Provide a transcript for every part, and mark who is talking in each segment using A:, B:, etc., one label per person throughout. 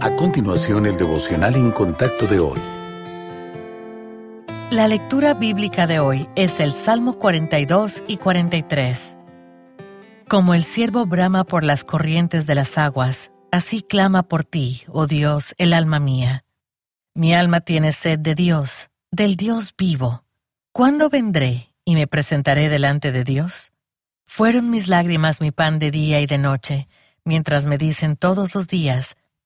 A: A continuación, el devocional en contacto de hoy.
B: La lectura bíblica de hoy es el Salmo 42 y 43. Como el siervo brama por las corrientes de las aguas, así clama por ti, oh Dios, el alma mía. Mi alma tiene sed de Dios, del Dios vivo. ¿Cuándo vendré y me presentaré delante de Dios? Fueron mis lágrimas mi pan de día y de noche, mientras me dicen todos los días,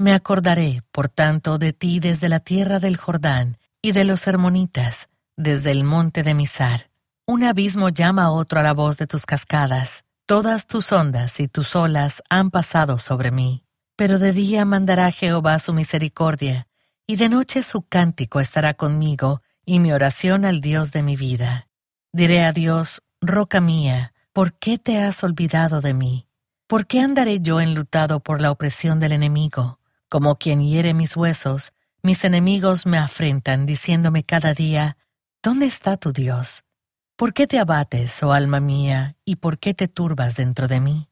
B: Me acordaré, por tanto, de ti desde la tierra del Jordán y de los hermonitas, desde el monte de Misar. Un abismo llama a otro a la voz de tus cascadas. Todas tus ondas y tus olas han pasado sobre mí. Pero de día mandará Jehová su misericordia, y de noche su cántico estará conmigo, y mi oración al Dios de mi vida. Diré a Dios, roca mía, ¿por qué te has olvidado de mí? ¿Por qué andaré yo enlutado por la opresión del enemigo? Como quien hiere mis huesos, mis enemigos me afrentan, diciéndome cada día, ¿Dónde está tu Dios? ¿Por qué te abates, oh alma mía, y por qué te turbas dentro de mí?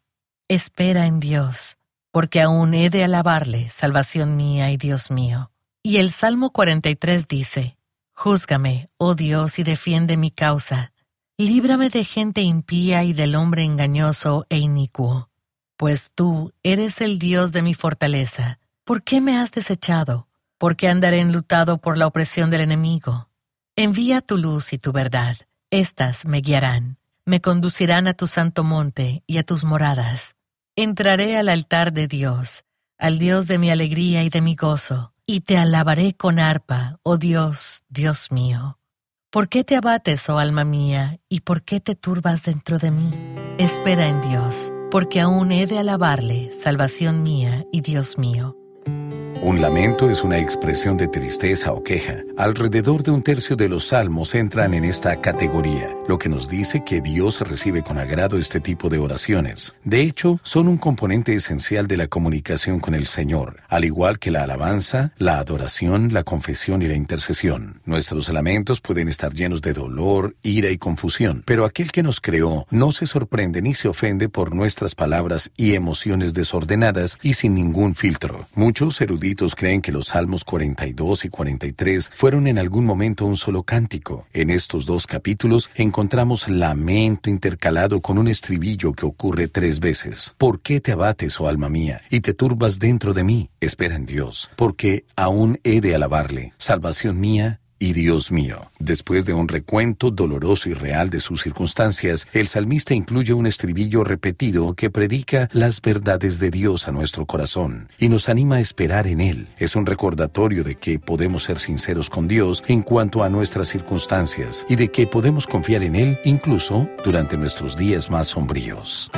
B: Espera en Dios, porque aún he de alabarle, salvación mía y Dios mío. Y el Salmo 43 dice, Júzgame, oh Dios, y defiende mi causa. Líbrame de gente impía y del hombre engañoso e inicuo pues tú eres el Dios de mi fortaleza. ¿Por qué me has desechado? ¿Por qué andaré enlutado por la opresión del enemigo? Envía tu luz y tu verdad. Estas me guiarán, me conducirán a tu santo monte y a tus moradas. Entraré al altar de Dios, al Dios de mi alegría y de mi gozo, y te alabaré con arpa, oh Dios, Dios mío. ¿Por qué te abates, oh alma mía, y por qué te turbas dentro de mí? Espera en Dios porque aún he de alabarle, salvación mía y Dios mío.
A: Un lamento es una expresión de tristeza o queja. Alrededor de un tercio de los salmos entran en esta categoría, lo que nos dice que Dios recibe con agrado este tipo de oraciones. De hecho, son un componente esencial de la comunicación con el Señor, al igual que la alabanza, la adoración, la confesión y la intercesión. Nuestros lamentos pueden estar llenos de dolor, ira y confusión, pero aquel que nos creó no se sorprende ni se ofende por nuestras palabras y emociones desordenadas y sin ningún filtro. Muchos eruditos creen que los Salmos 42 y 43 fueron en algún momento un solo cántico. En estos dos capítulos encontramos lamento intercalado con un estribillo que ocurre tres veces. ¿Por qué te abates, oh alma mía, y te turbas dentro de mí? Espera en Dios, porque aún he de alabarle. Salvación mía y Dios mío. Después de un recuento doloroso y real de sus circunstancias, el salmista incluye un estribillo repetido que predica las verdades de Dios a nuestro corazón y nos anima a esperar en Él. Es un recordatorio de que podemos ser sinceros con Dios en cuanto a nuestras circunstancias y de que podemos confiar en Él incluso durante nuestros días más sombríos.